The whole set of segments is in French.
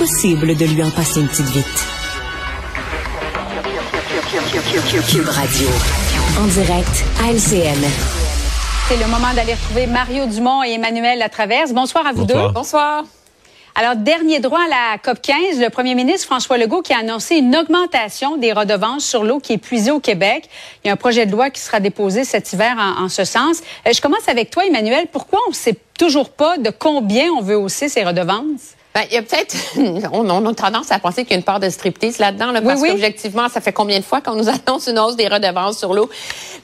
Impossible de lui en passer une petite vite. Cube Radio. En direct à LCN. C'est le moment d'aller retrouver Mario Dumont et Emmanuel Latraverse. Bonsoir à vous Bonsoir. deux. Bonsoir. Alors, dernier droit à la COP 15, le premier ministre François Legault qui a annoncé une augmentation des redevances sur l'eau qui est puisée au Québec. Il y a un projet de loi qui sera déposé cet hiver en, en ce sens. Euh, je commence avec toi, Emmanuel. Pourquoi on ne sait toujours pas de combien on veut hausser ces redevances? Ben, il y a peut-être, on, on, a tendance à penser qu'il y a une part de striptease là-dedans, là, parce oui, oui. qu'objectivement, ça fait combien de fois qu'on nous annonce une hausse des redevances sur l'eau?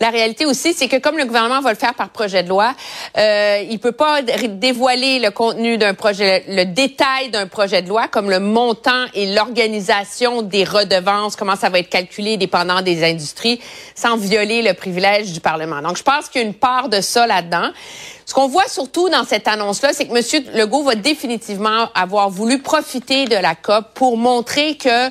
La réalité aussi, c'est que comme le gouvernement va le faire par projet de loi, euh, il peut pas dévoiler le contenu d'un projet, le détail d'un projet de loi, comme le montant et l'organisation des redevances, comment ça va être calculé dépendant des industries, sans violer le privilège du Parlement. Donc, je pense qu'il y a une part de ça là-dedans. Ce qu'on voit surtout dans cette annonce-là, c'est que M. Legault va définitivement avoir voulu profiter de la COP pour montrer que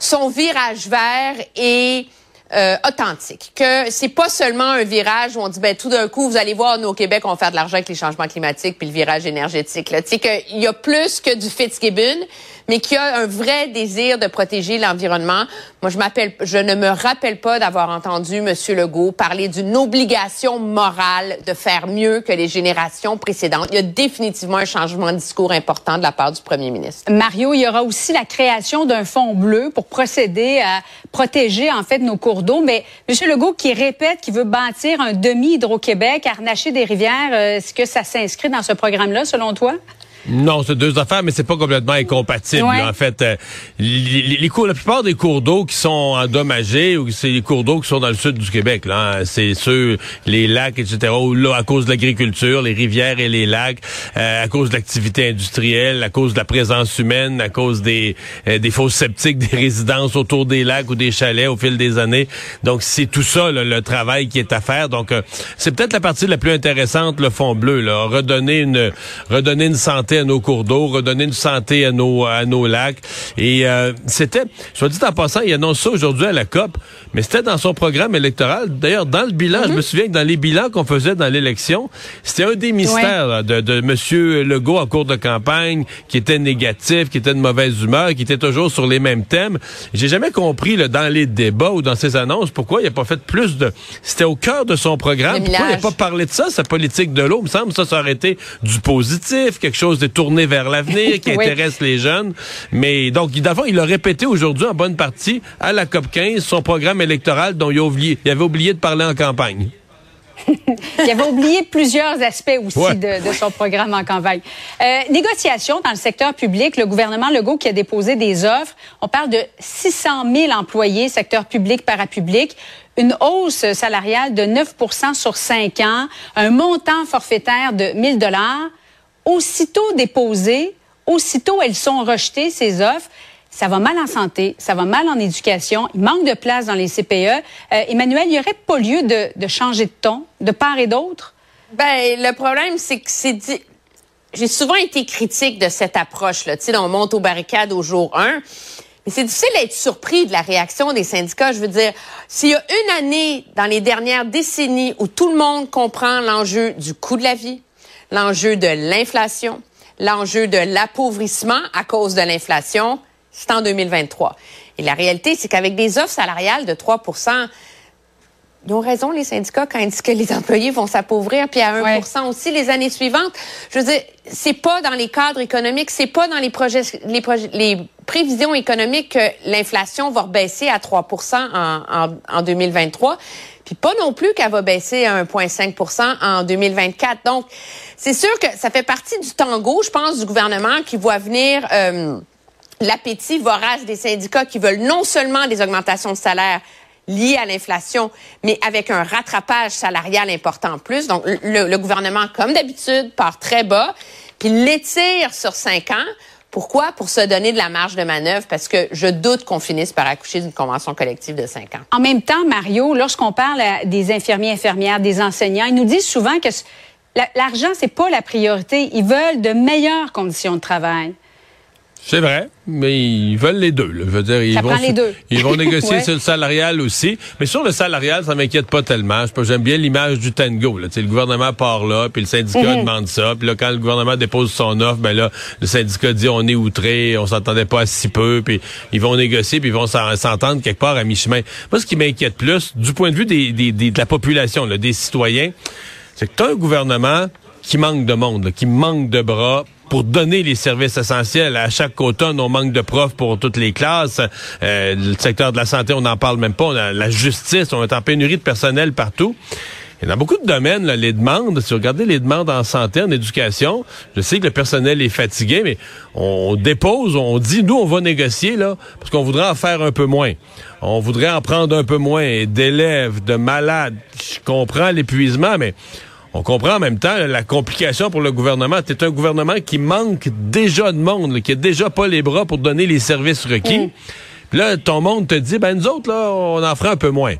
son virage vert est euh, authentique, que c'est pas seulement un virage où on dit ben tout d'un coup vous allez voir nous au Québec on va faire de l'argent avec les changements climatiques puis le virage énergétique là, tu qu'il y a plus que du Fitzgibbon, mais qu'il y a un vrai désir de protéger l'environnement. Moi je m'appelle je ne me rappelle pas d'avoir entendu monsieur Legault parler d'une obligation morale de faire mieux que les générations précédentes. Il y a définitivement un changement de discours important de la part du premier ministre. Mario, il y aura aussi la création d'un fonds bleu pour procéder à protéger en fait nos cours Mais M. Legault qui répète qu'il veut bâtir un demi-Hydro-Québec, harnacher des rivières, euh, est-ce que ça s'inscrit dans ce programme-là, selon toi? Non, c'est deux affaires, mais c'est pas complètement incompatible. Ouais. En fait, euh, les, cours, la plupart des cours d'eau qui sont endommagés ou c'est les cours d'eau qui sont dans le sud du Québec. Là, hein. c'est ceux, les lacs, etc. Où là, à cause de l'agriculture, les rivières et les lacs, euh, à cause de l'activité industrielle, à cause de la présence humaine, à cause des euh, des fosses sceptiques des résidences autour des lacs ou des chalets au fil des années. Donc c'est tout ça là, le travail qui est à faire. Donc euh, c'est peut-être la partie la plus intéressante, le fond bleu. Là, redonner une redonner une santé à nos cours d'eau, redonner une santé à nos à nos lacs. Et euh, c'était, soit dit en passant, il annonce ça aujourd'hui à la COP, mais c'était dans son programme électoral. D'ailleurs, dans le bilan, je me souviens que dans les bilans qu'on faisait dans l'élection, c'était un des mystères là, de, de Monsieur Legault en cours de campagne, qui était négatif, qui était de mauvaise humeur, qui était toujours sur les mêmes thèmes. J'ai jamais compris là, dans les débats ou dans ses annonces pourquoi il a pas fait plus de. C'était au cœur de son programme. Pourquoi il n'a pas parlé de ça, sa politique de l'eau? Il me semble que ça, ça aurait été du positif, quelque chose de tourné vers l'avenir, qui Oui. intéresse les jeunes. Mais donc, d'abord, il a répété aujourd'hui en bonne partie à la COP 15 son programme électoral dont il, a oublié, il avait oublié de parler en campagne. Il avait oublié plusieurs aspects aussi Ouais. de, de son programme en campagne. Euh, négociation dans le secteur public, le gouvernement Legault qui a déposé des offres. On parle de 600 000 employés, secteur public, parapublic. Une hausse salariale de 9 sur 5 ans, un montant forfaitaire de 1000 dollars. Aussitôt déposées, aussitôt elles sont rejetées, ces offres. Ça va mal en santé, ça va mal en éducation, il manque de place dans les CPE. Euh, Emmanuel, il n'y aurait pas lieu de, changer de ton, de part et d'autre? Ben, le problème, c'est que c'est. J'ai souvent été critique de cette approche-là. Tu sais, on monte aux barricades au jour 1. Mais c'est difficile d'être surpris de la réaction des syndicats. Je veux dire, s'il y a une année dans les dernières décennies où tout le monde comprend l'enjeu du coût de la vie, l'enjeu de l'inflation, l'enjeu de l'appauvrissement à cause de l'inflation, c'est en 2023. Et la réalité, c'est qu'avec des offres salariales de 3 ils ont raison, les syndicats, quand ils disent que les employés vont s'appauvrir, puis à 1 Ouais. aussi les années suivantes. Je veux dire, c'est pas dans les cadres économiques, c'est pas dans les projets, les, projets, les prévisions économiques que l'inflation va baisser à 3 en, en, en 2023. Puis pas non plus qu'elle va baisser à 1,5% en 2024. Donc, c'est sûr que ça fait partie du tango, je pense, du gouvernement qui voit venir euh, l'appétit vorace des syndicats qui veulent non seulement des augmentations de salaire liées à l'inflation, mais avec un rattrapage salarial important en plus. Donc, le, le gouvernement, comme d'habitude, part très bas, puis l'étire sur cinq ans Pourquoi? Pour se donner de la marge de manœuvre, parce que je doute qu'on finisse par accoucher d'une convention collective de cinq ans. En même temps, Mario, lorsqu'on parle des infirmiers, infirmières, des enseignants, ils nous disent souvent que l'argent, c'est pas la priorité. Ils veulent de meilleures conditions de travail. C'est vrai, mais ils veulent les deux. Je veux dire, ils vont, les deux. ils vont négocier sur le salarial aussi. Mais sur le salarial, ça m'inquiète pas tellement. J'aime bien l'image du tango. Là. le gouvernement part là, puis le syndicat mhm. demande ça. Puis là, quand le gouvernement dépose son offre, ben là, le syndicat dit on est outré, on s'entendait pas à si peu, puis ils vont négocier, puis ils vont s'entendre quelque part à mi-chemin. Moi, ce qui m'inquiète plus, du point de vue des, des, de la population, là, des citoyens, c'est que tu un gouvernement qui manque de monde, qui manque de bras pour donner les services essentiels. À chaque automne, on manque de profs pour toutes les classes. Euh, le secteur de la santé, on n'en parle même pas. La justice, on est en pénurie de personnel partout. Y a beaucoup de domaines, les demandes. Si vous regardez les demandes en santé, en éducation, je sais que le personnel est fatigué, mais on dépose, on dit, nous, on va négocier, là, parce qu'on voudrait en faire un peu moins. On voudrait en prendre un peu moins d'élèves, de malades. Je comprends l'épuisement, mais on comprend en même temps la complication pour le gouvernement. C'est un gouvernement qui manque déjà de monde, qui a déjà pas les bras pour donner les services requis. Mm. Puis là, ton monde te dit, ben nous autres, là, on en fera un peu moins.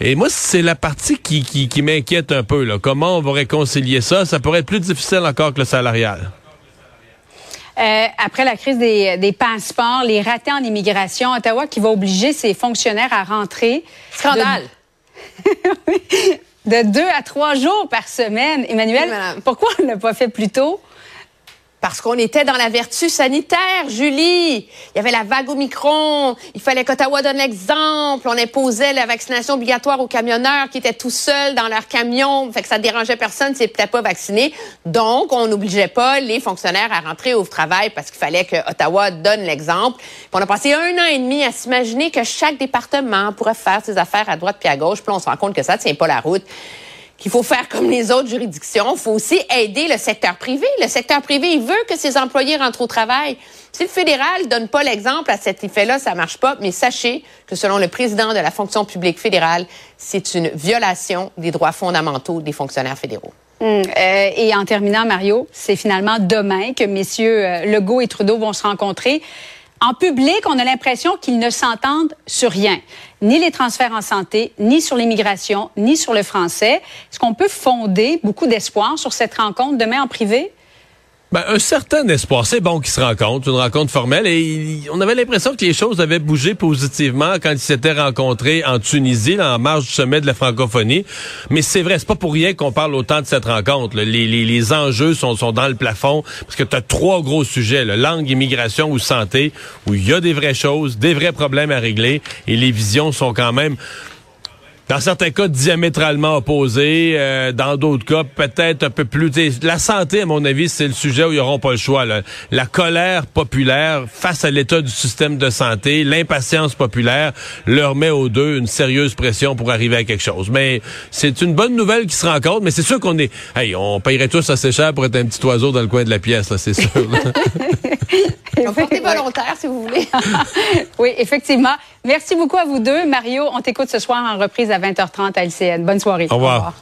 Et moi, c'est la partie qui, qui, m'inquiète un peu. Là. Comment on va réconcilier ça? Ça pourrait être plus difficile encore que le salarial. Euh, après la crise des, des, passeports, les ratés en immigration, Ottawa qui va obliger ses fonctionnaires à rentrer. Scandale! de deux à trois jours par semaine. Emmanuel, pourquoi on ne l'a pas fait plus tôt? Parce qu'on était dans la vertu sanitaire, Julie. Il y avait la vague au micron. Il fallait qu'Ottawa donne l'exemple. On imposait la vaccination obligatoire aux camionneurs qui étaient tout seuls dans leur camion. Fait que ça dérangeait personne s'ils n'étaient pas vaccinés. Donc, on n'obligeait pas les fonctionnaires à rentrer au travail parce qu'il fallait que Ottawa donne l'exemple. On a passé un an et demi à s'imaginer que chaque département pourrait faire ses affaires à droite puis à gauche. Puis on se rend compte que ça tient pas la route qu'il faut faire comme les autres juridictions. Il faut aussi aider le secteur privé. Le secteur privé, veut que ses employés rentrent au travail. Si le fédéral donne pas l'exemple à cet effet-là, ça marche pas. Mais sachez que selon le président de la fonction publique fédérale, c'est une violation des droits fondamentaux des fonctionnaires fédéraux. Hum, euh, et en terminant, Mario, c'est finalement demain que messieurs euh, Legault et Trudeau vont se rencontrer. En public, on a l'impression qu'ils ne s'entendent sur rien, ni les transferts en santé, ni sur l'immigration, ni sur le français. Est-ce qu'on peut fonder beaucoup d'espoir sur cette rencontre demain en privé? Ben, un certain espoir. C'est bon qu'ils se rencontrent, une rencontre formelle. Et on avait l'impression que les choses avaient bougé positivement quand ils s'étaient rencontrés en Tunisie, en marge du sommet de la francophonie. Mais c'est vrai, c'est pas pour rien qu'on parle autant de cette rencontre. Les, les, enjeux sont, sont dans le plafond parce que tu as trois gros sujets, là, langue, immigration ou santé, où il y a des vraies choses, des vrais problèmes à régler. Et les visions sont quand même dans certains cas diamétralement opposés, euh, dans d'autres cas peut-être un peu plus. La santé, à mon avis, c'est le sujet où ils n'auront pas le choix. La colère populaire face à l'état du système de santé, l'impatience populaire leur met aux deux une sérieuse pression pour arriver à quelque chose. Mais c'est une bonne nouvelle qui se rencontre, mais c'est sûr qu'on est. Hey, on payerait tous assez cher pour être un petit oiseau dans le coin de la pièce, c'est sûr. Portez volontaire, si vous voulez. oui, effectivement. Merci beaucoup à vous deux. Mario, on t'écoute ce soir en reprise à 20h30 à LCN. Bonne soirée. Au revoir.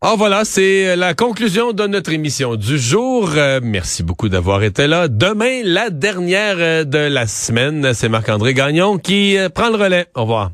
Oh voilà, c'est la conclusion de notre émission du jour. Euh, merci beaucoup d'avoir été là. Demain, la dernière euh, de la semaine, c'est Marc-André Gagnon qui euh, prend le relais. Au revoir.